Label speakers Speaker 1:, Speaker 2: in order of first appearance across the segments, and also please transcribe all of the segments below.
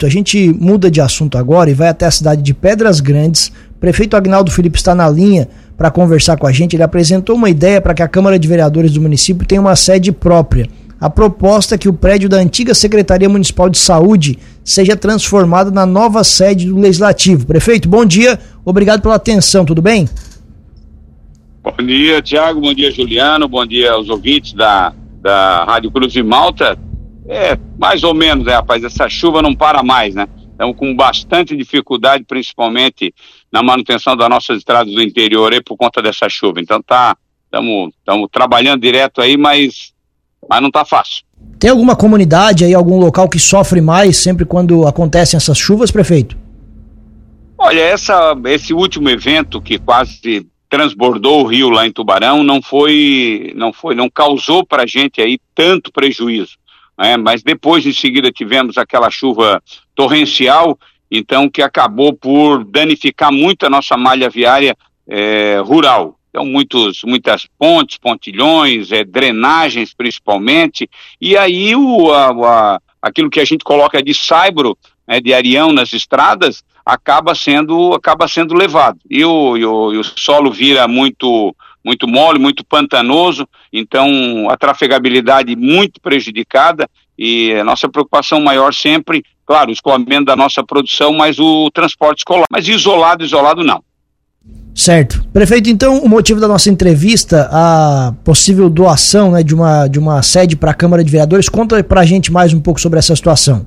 Speaker 1: A gente muda de assunto agora e vai até a cidade de Pedras Grandes. Prefeito Agnaldo Felipe está na linha para conversar com a gente. Ele apresentou uma ideia para que a Câmara de Vereadores do município tenha uma sede própria. A proposta é que o prédio da antiga Secretaria Municipal de Saúde seja transformado na nova sede do Legislativo. Prefeito, bom dia, obrigado pela atenção, tudo bem?
Speaker 2: Bom dia, Tiago, bom dia, Juliano, bom dia aos ouvintes da, da Rádio Cruz de Malta. É, mais ou menos, né, rapaz? Essa chuva não para mais, né? Estamos com bastante dificuldade, principalmente na manutenção das nossas estradas do interior aí por conta dessa chuva. Então tá, estamos trabalhando direto aí, mas, mas não tá fácil.
Speaker 1: Tem alguma comunidade aí, algum local que sofre mais sempre quando acontecem essas chuvas, prefeito?
Speaker 2: Olha, essa, esse último evento que quase transbordou o rio lá em Tubarão não foi, não foi, não causou para a gente aí tanto prejuízo né? mas depois em seguida tivemos aquela chuva torrencial, então que acabou por danificar muito a nossa malha viária é, rural. Então, muitos, muitas pontes, pontilhões, é, drenagens principalmente, e aí o, a, a, aquilo que a gente coloca de saibro, né, de arião nas estradas, acaba sendo, acaba sendo levado. E o, e o, e o solo vira muito, muito mole, muito pantanoso, então a trafegabilidade muito prejudicada e a nossa preocupação maior sempre, claro, o escoamento da nossa produção, mas o transporte escolar. Mas isolado, isolado não.
Speaker 1: Certo. Prefeito, então o motivo da nossa entrevista, a possível doação né, de, uma, de uma sede para a Câmara de Vereadores, conta para a gente mais um pouco sobre essa situação.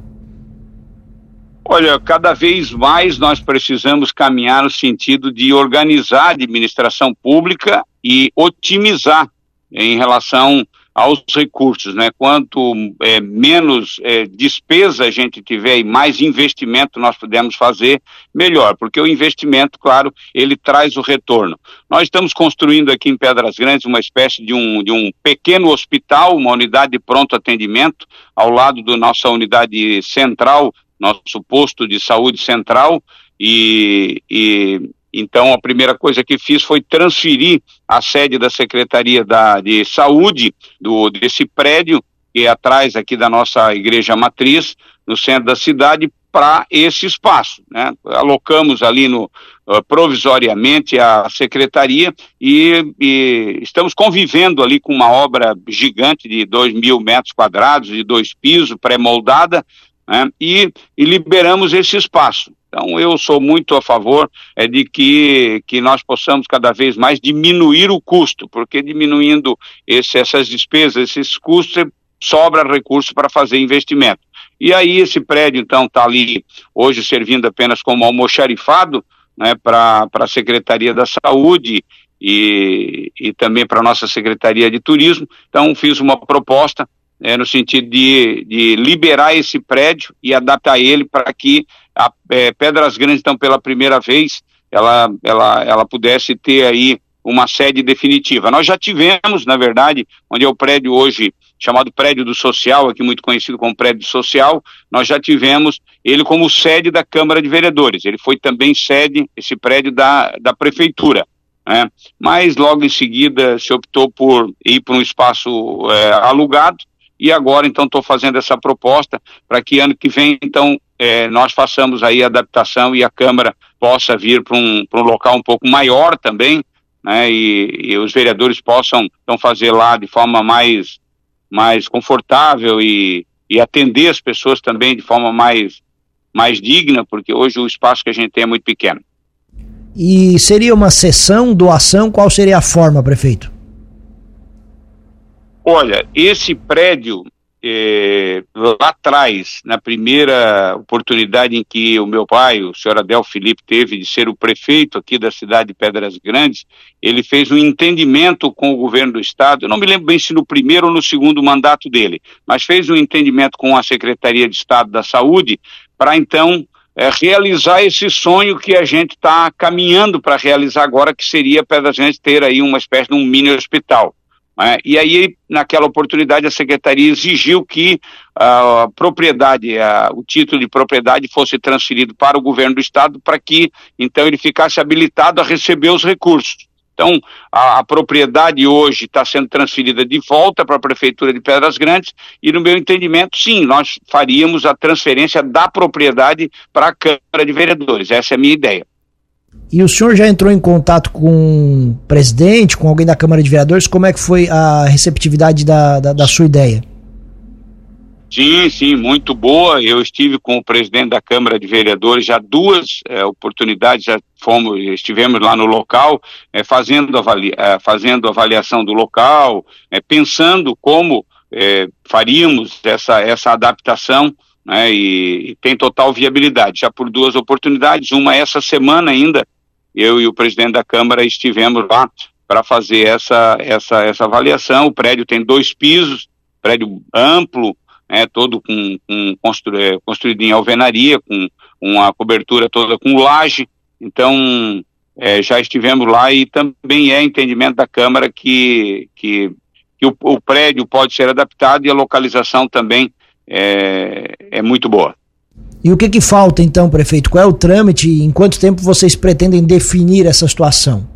Speaker 2: Olha, cada vez mais nós precisamos caminhar no sentido de organizar a administração pública e otimizar em relação aos recursos, né? Quanto é, menos é, despesa a gente tiver e mais investimento nós pudermos fazer, melhor, porque o investimento, claro, ele traz o retorno. Nós estamos construindo aqui em Pedras Grandes uma espécie de um, de um pequeno hospital, uma unidade de pronto atendimento, ao lado da nossa unidade central, nosso posto de saúde central, e, e então, a primeira coisa que fiz foi transferir a sede da Secretaria da, de Saúde do, desse prédio, que é atrás aqui da nossa igreja matriz, no centro da cidade, para esse espaço. Né? Alocamos ali no, uh, provisoriamente a secretaria e, e, estamos convivendo ali com uma obra gigante de 2 mil metros quadrados, de dois pisos, pré-moldada, né? e, e liberamos esse espaço. Então, eu sou muito a favor é, de que, que nós possamos cada vez mais diminuir o custo, porque diminuindo esse, essas despesas, esses custos, sobra recurso para fazer investimento. E aí esse prédio, então, está ali hoje servindo apenas como almoxarifado né, para a Secretaria da Saúde e, e também para a nossa Secretaria de Turismo. Então, fiz uma proposta é, no sentido de, de liberar esse prédio e adaptar ele para que a é, Pedras Grandes, então, pela primeira vez, ela, ela, ela pudesse ter aí uma sede definitiva. Nós já tivemos, na verdade, onde é o prédio hoje chamado Prédio do Social, aqui muito conhecido como Prédio Social, nós já tivemos ele como sede da Câmara de Vereadores. Ele foi também sede, esse prédio da, da Prefeitura. Né? Mas logo em seguida se optou por ir para um espaço é, alugado e agora então estou fazendo essa proposta para que ano que vem então é, nós façamos aí a adaptação e a Câmara possa vir para um, um local um pouco maior também, né, e, e os vereadores possam então fazer lá de forma mais, mais confortável e, e atender as pessoas também de forma mais, mais digna, porque hoje o espaço que a gente tem é muito pequeno.
Speaker 1: E seria uma sessão, doação, qual seria a forma, prefeito?
Speaker 2: Olha, esse prédio, é, lá atrás, na primeira oportunidade em que o meu pai, o senhor Adel Felipe, teve de ser o prefeito aqui da cidade de Pedras Grandes, ele fez um entendimento com o governo do estado, não me lembro bem se no primeiro ou no segundo mandato dele, mas fez um entendimento com a Secretaria de Estado da Saúde para então é, realizar esse sonho que a gente está caminhando para realizar agora, que seria Pedras Grandes ter aí uma espécie de um mini hospital. Né? E aí, naquela oportunidade, a secretaria exigiu que a propriedade, a, o título de propriedade fosse transferido para o governo do estado para que, então, ele ficasse habilitado a receber os recursos. Então, a, a propriedade hoje está sendo transferida de volta para a Prefeitura de Pedras Grandes e, no meu entendimento, sim, nós faríamos a transferência da propriedade para a Câmara de Vereadores. Essa é a minha ideia.
Speaker 1: E o senhor já entrou em contato com o presidente, com alguém da Câmara de Vereadores? Como é que foi a receptividade da, da, da sua ideia?
Speaker 2: Sim, sim, muito boa. Eu estive com o presidente da Câmara de Vereadores já duas é, oportunidades, já fomos, estivemos lá no local, é, fazendo, avalia, é, fazendo avaliação do local, pensando como faríamos essa, essa adaptação, né, e, e, tem total viabilidade. Já por duas oportunidades, uma essa semana ainda, eu e o presidente da Câmara estivemos lá para fazer essa, essa, essa avaliação. O prédio tem dois pisos, prédio amplo, né, todo com, com constru, é, construído em alvenaria, com uma cobertura toda com laje. Então, é, já estivemos lá e também é entendimento da Câmara que, que, que o, o, prédio pode ser adaptado e a localização também é, é muito boa.
Speaker 1: E o que, que falta então, prefeito? Qual é o trâmite e em quanto tempo vocês pretendem definir essa situação?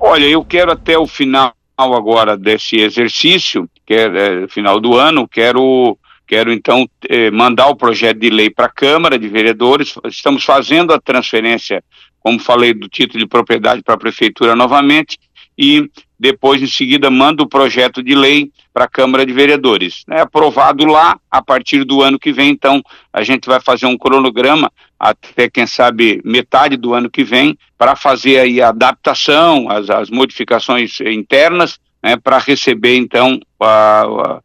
Speaker 2: Olha, eu quero até o final agora desse exercício, que é, é final do ano, quero quero então eh, mandar o projeto de lei para a Câmara de Vereadores. Estamos fazendo a transferência, como falei, do título de propriedade para a Prefeitura novamente e depois, em seguida, manda o projeto de lei para a Câmara de Vereadores. É aprovado lá, a partir do ano que vem, então, a gente vai fazer um cronograma até, quem sabe, metade do ano que vem, para fazer aí a adaptação, as, as modificações internas, né, para receber, então, para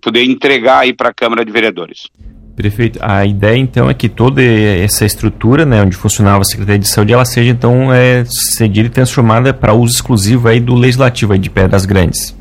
Speaker 2: poder entregar aí para a Câmara de Vereadores.
Speaker 3: Prefeito, a ideia então é que toda essa estrutura, né, onde funcionava a Secretaria de Saúde, ela seja então é, cedida e transformada para uso exclusivo aí do Legislativo aí de Pedras Grandes.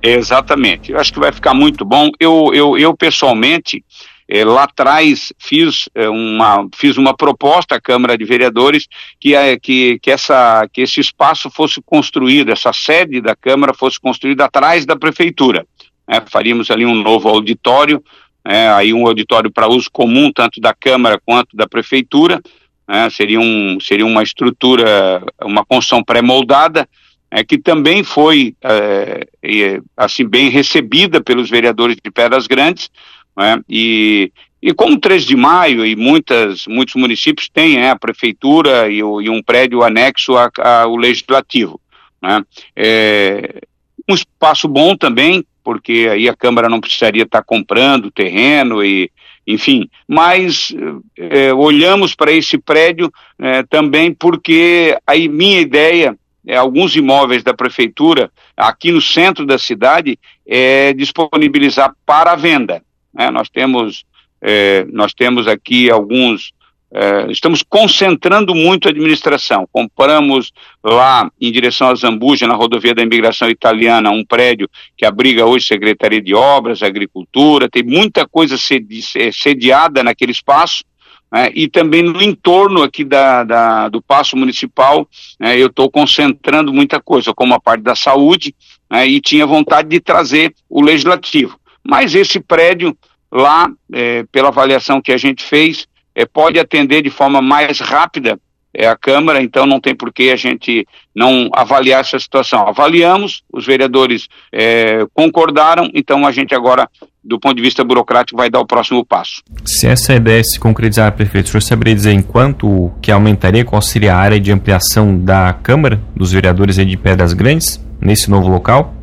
Speaker 2: Exatamente. Eu acho que vai ficar muito bom. Eu, eu, eu pessoalmente, eh, lá atrás fiz, eh, uma, fiz uma proposta à Câmara de Vereadores que, é, que, que, essa, que esse espaço fosse construído, essa sede da Câmara fosse construída atrás da Prefeitura. Né? Faríamos ali um novo auditório é, aí um auditório para uso comum, tanto da Câmara quanto da Prefeitura, né, seria, um, seria uma estrutura, uma construção pré-moldada, é, que também foi é, assim bem recebida pelos vereadores de Pedras Grandes, né, e, e como 3 de maio e muitas, muitos municípios têm né, a prefeitura e, o, e um prédio anexo ao legislativo. Né, é, um espaço bom também, porque aí a Câmara não precisaria estar comprando terreno e, enfim, mas é, olhamos para esse prédio é, também porque aí minha ideia é alguns imóveis da prefeitura aqui no centro da cidade é disponibilizar para a venda. Né? Nós temos é, nós temos aqui alguns é, estamos concentrando muito a administração. Compramos lá em direção a Zambuja, na rodovia da imigração italiana, um prédio que abriga hoje Secretaria de Obras, Agricultura, tem muita coisa sedi sediada naquele espaço. Né, e também no entorno aqui da, da do Paço Municipal, né, eu estou concentrando muita coisa, como a parte da saúde, né, e tinha vontade de trazer o legislativo. Mas esse prédio lá, é, pela avaliação que a gente fez, é, pode atender de forma mais rápida é, a Câmara, então não tem por que a gente não avaliar essa situação. Avaliamos, os vereadores é, concordaram, então a gente agora, do ponto de vista burocrático, vai dar o próximo passo.
Speaker 3: Se essa ideia se concretizar, prefeito, o senhor saberia dizer em quanto que aumentaria, qual seria a área de ampliação da Câmara, dos vereadores de Pedras Grandes, nesse novo local?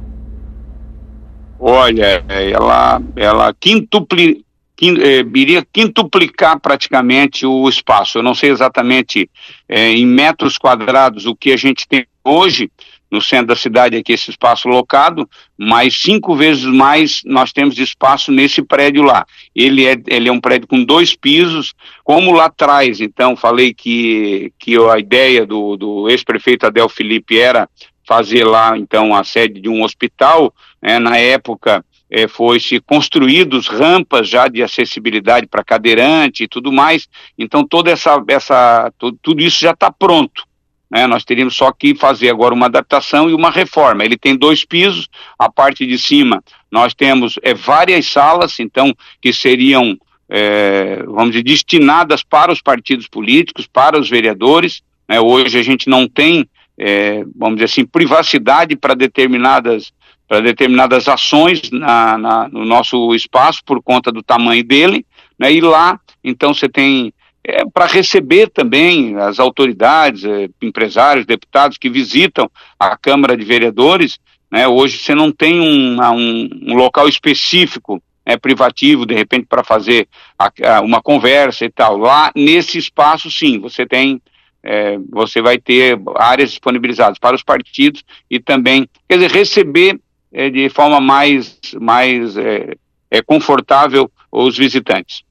Speaker 2: Olha, ela, ela quintupli, iria quintuplicar praticamente o espaço. Eu não sei exatamente é, em metros quadrados o que a gente tem hoje no centro da cidade aqui esse espaço locado, mas cinco vezes mais nós temos de espaço nesse prédio lá. Ele é, ele é um prédio com dois pisos, como lá atrás, então falei que, que a ideia do, do ex-prefeito Adel Felipe era fazer lá então a sede de um hospital, né, na época é, foi se construídos rampas já de acessibilidade para cadeirante e tudo mais. Então toda essa, essa tudo, tudo isso já está pronto. Né? Nós teríamos só que fazer agora uma adaptação e uma reforma. Ele tem dois pisos, a parte de cima nós temos é, várias salas, então que seriam é, vamos dizer destinadas para os partidos políticos, para os vereadores. Né? Hoje a gente não tem, é, vamos dizer assim, privacidade para determinadas para determinadas ações na, na, no nosso espaço por conta do tamanho dele, né? E lá, então você tem é, para receber também as autoridades, é, empresários, deputados que visitam a Câmara de Vereadores, né? Hoje você não tem um, um, um local específico é, privativo, de repente, para fazer a, a, uma conversa e tal. Lá, nesse espaço, sim, você tem, é, você vai ter áreas disponibilizadas para os partidos e também, quer dizer, receber é, de forma mais, mais é, é, confortável os visitantes.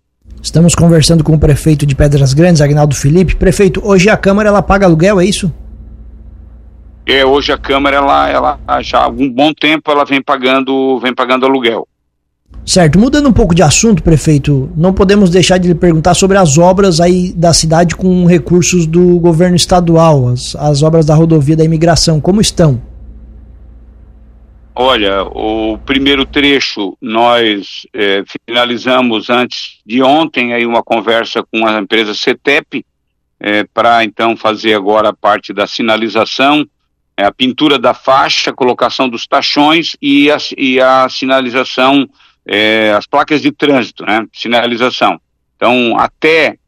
Speaker 1: Estamos conversando com o prefeito de Pedras Grandes, Agnaldo Felipe. Prefeito, hoje a Câmara ela paga aluguel, é isso?
Speaker 2: É, hoje a Câmara, ela, ela já há algum bom tempo, ela vem pagando, vem pagando aluguel.
Speaker 1: Certo, mudando um pouco de assunto, prefeito, não podemos deixar de lhe perguntar sobre as obras aí da cidade com recursos do governo estadual, as, as obras da rodovia da imigração, como estão?
Speaker 2: Olha, o primeiro trecho nós é, finalizamos antes de ontem aí uma conversa com a empresa CETEP é, para então fazer agora a parte da sinalização, é, a pintura da faixa, colocação dos tachões e a, e a sinalização, as placas de trânsito, né? Sinalização. Então, até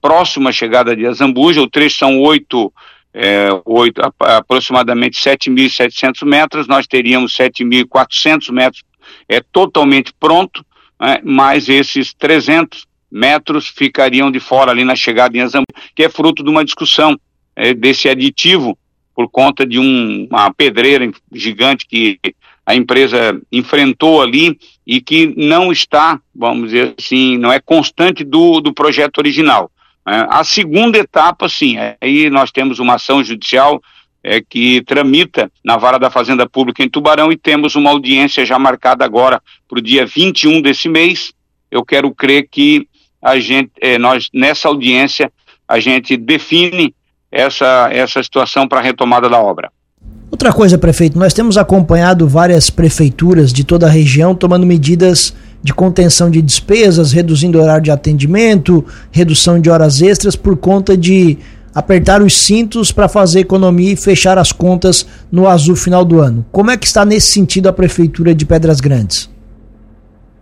Speaker 2: próxima chegada de Azambuja, o trecho são oito é, 8, aproximadamente 7.700 metros, nós teríamos 7.400 metros é, totalmente pronto, né, mas esses 300 metros ficariam de fora ali na chegada em Azambu, que é fruto de uma discussão é, desse aditivo por conta de um, uma pedreira gigante que a empresa enfrentou ali e que não está, vamos dizer assim, não é constante do, do projeto original. É, a segunda etapa, sim, aí nós temos uma ação judicial é, que tramita na Vara da Fazenda Pública em Tubarão e temos uma audiência já marcada agora para o dia 21 desse mês. Eu quero crer que a gente, é, nós, nessa audiência, a gente define essa, essa situação para a retomada da obra.
Speaker 1: Outra coisa, prefeito, nós temos acompanhado várias prefeituras de toda a região tomando medidas de contenção de despesas, reduzindo horário de atendimento, redução de horas extras por conta de apertar os cintos para fazer economia e fechar as contas no azul final do ano. Como é que está nesse sentido a prefeitura de Pedras Grandes?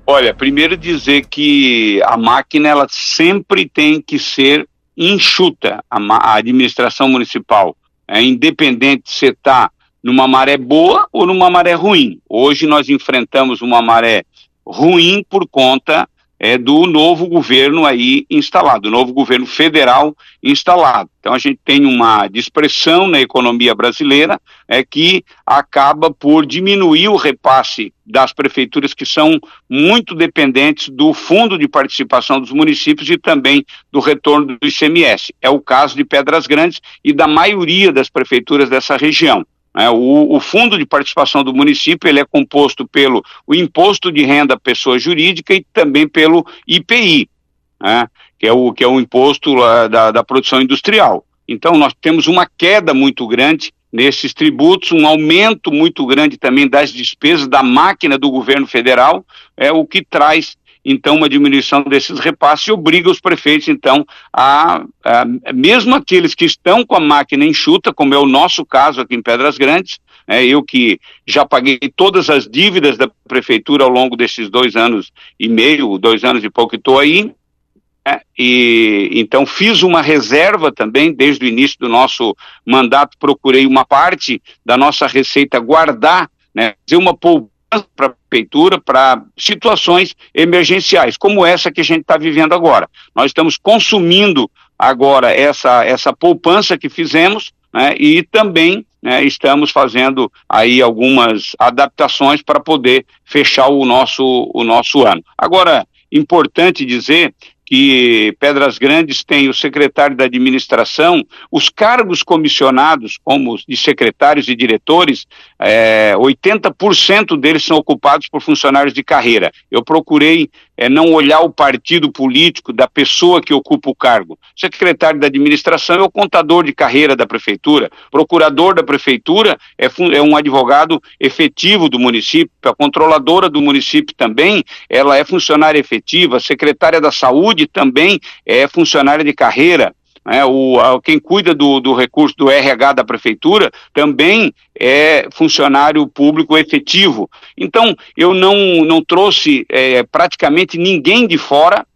Speaker 2: Olha, primeiro dizer que a máquina ela sempre tem que ser enxuta, a, a administração municipal, é independente se está numa maré boa ou numa maré ruim. Hoje nós enfrentamos uma maré ruim por conta é, do novo governo aí instalado, do novo governo federal instalado. Então a gente tem uma dispressão na economia brasileira é, que acaba por diminuir o repasse das prefeituras que são muito dependentes do fundo de participação dos municípios e também do retorno do ICMS. É o caso de Pedras Grandes e da maioria das prefeituras dessa região. É, o, o, fundo de participação do município ele é composto pelo o imposto de renda pessoa jurídica e também pelo IPI, né, que, é o, que é o imposto da, da produção industrial. Então nós temos uma queda muito grande nesses tributos, um aumento muito grande também das despesas da máquina do governo federal, é o que traz então uma diminuição desses repasses obriga os prefeitos então a, a, mesmo aqueles que estão com a máquina enxuta, como é o nosso caso aqui em Pedras Grandes, é, eu que já paguei todas as dívidas da prefeitura ao longo desses dois anos e meio, dois anos e pouco que estou aí, é, e então fiz uma reserva também desde o início do nosso mandato, procurei uma parte da nossa receita guardar, né, fazer uma poupança para a prefeitura para situações emergenciais, como essa que a gente está vivendo agora. Nós estamos consumindo agora essa, essa poupança que fizemos né, e também né, estamos fazendo aí algumas adaptações para poder fechar o nosso, o nosso ano. Agora, importante dizer que Pedras Grandes tem o secretário da administração, os cargos comissionados, como de secretários e diretores, é, 80% deles são ocupados por funcionários de carreira. Eu procurei é, não olhar o partido político da pessoa que ocupa o cargo. O secretário da administração é o contador de carreira da prefeitura, procurador da prefeitura é, é um advogado efetivo do município, a controladora do município também, ela é funcionária efetiva, a secretária da saúde também é funcionária de carreira. Né, o, a, quem cuida do, do recurso do RH da prefeitura também é funcionário público efetivo. Então, eu não, não trouxe é, praticamente ninguém de fora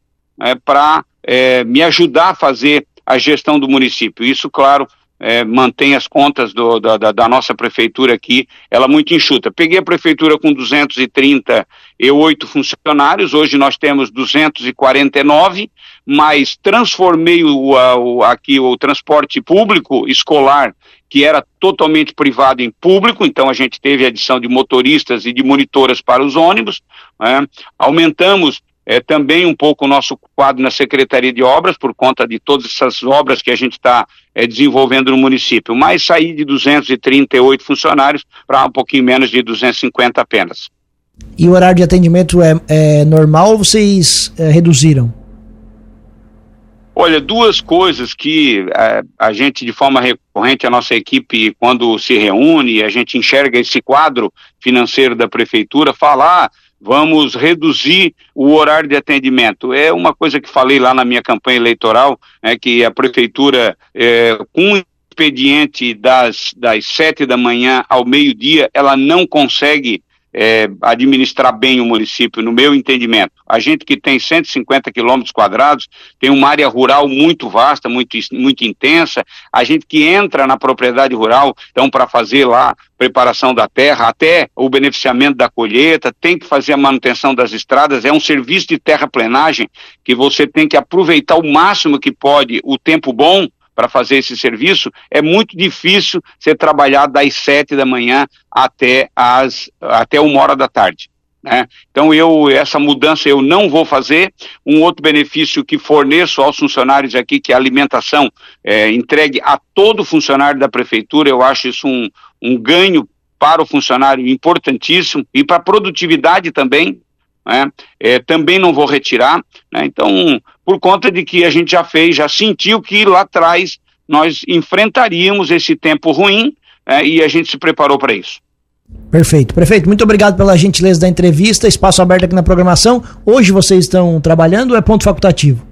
Speaker 2: é, para é, me ajudar a fazer a gestão do município. Isso, claro, é, mantém as contas do, da, da, nossa prefeitura aqui, ela muito enxuta. Peguei a prefeitura com 238 funcionários, hoje nós temos 249, mas transformei o, o, aqui o transporte público escolar, que era totalmente privado em público, então a gente teve adição de motoristas e de monitoras para os ônibus, né? aumentamos é, também um pouco o nosso quadro na Secretaria de Obras, por conta de todas essas obras que a gente está é, desenvolvendo no município, mas sair de 238 funcionários para um pouquinho menos de 250 apenas.
Speaker 1: E o horário de atendimento é, é normal ou vocês é, reduziram?
Speaker 2: Olha, duas coisas que é, a gente, de forma recorrente, a nossa equipe, quando se reúne, a gente enxerga esse quadro financeiro da prefeitura, falar. Ah, vamos reduzir o horário de atendimento. É uma coisa que falei lá na minha campanha eleitoral, é que a prefeitura, é, com expediente das, das sete da manhã ao meio-dia, ela não consegue é, administrar bem o município, no meu entendimento. A gente que tem 150 quilômetros quadrados, tem uma área rural muito vasta, muito, muito intensa, a gente que entra na propriedade rural, então, para fazer lá preparação da terra, até o beneficiamento da colheita, tem que fazer a manutenção das estradas, é um serviço de terraplenagem que você tem que aproveitar o máximo que pode o tempo bom, para fazer esse serviço, é muito difícil você trabalhar das sete da manhã até as até uma hora da tarde. Né? Então eu essa mudança eu não vou fazer. Um outro benefício que forneço aos funcionários aqui que é a alimentação é, entregue a todo funcionário da prefeitura. Eu acho isso um, um ganho para o funcionário importantíssimo e para a produtividade também. Né? É, também não vou retirar. Né? Então, por conta de que a gente já fez, já sentiu que lá atrás nós enfrentaríamos esse tempo ruim né? e a gente se preparou para isso.
Speaker 1: Perfeito. Prefeito, muito obrigado pela gentileza da entrevista. Espaço aberto aqui na programação. Hoje vocês estão trabalhando ou é ponto facultativo?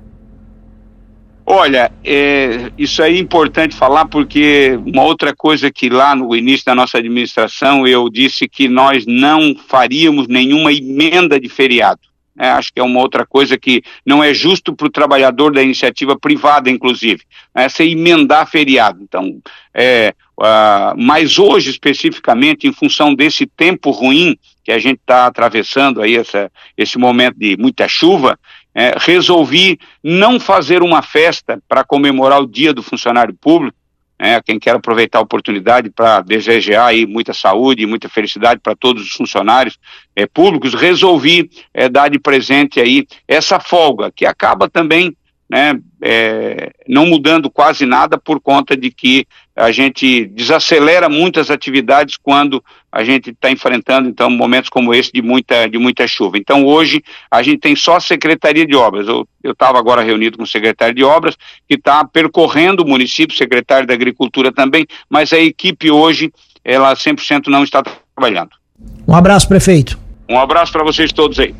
Speaker 2: Olha, é, isso aí é importante falar porque uma outra coisa que lá no início da nossa administração eu disse que nós não faríamos nenhuma emenda de feriado. É, acho que é uma outra coisa que não é justo para o trabalhador da iniciativa privada, inclusive, se emendar feriado. Então, é, uh, mas hoje, especificamente, em função desse tempo ruim que a gente está atravessando aí, essa, esse momento de muita chuva, é, resolvi não fazer uma festa para comemorar o Dia do Funcionário Público, né, quem quer aproveitar a oportunidade para desejar aí muita saúde e muita felicidade para todos os funcionários é, públicos, resolvi é, dar de presente aí essa folga, que acaba também né, é, não mudando quase nada por conta de que a gente desacelera muitas atividades quando a gente está enfrentando então momentos como esse de muita de muita chuva. Então hoje a gente tem só a secretaria de obras. Eu estava agora reunido com o secretário de obras que está percorrendo o município, secretário da agricultura também, mas a equipe hoje ela 100% não está trabalhando.
Speaker 1: Um abraço, prefeito.
Speaker 2: Um abraço para vocês todos aí.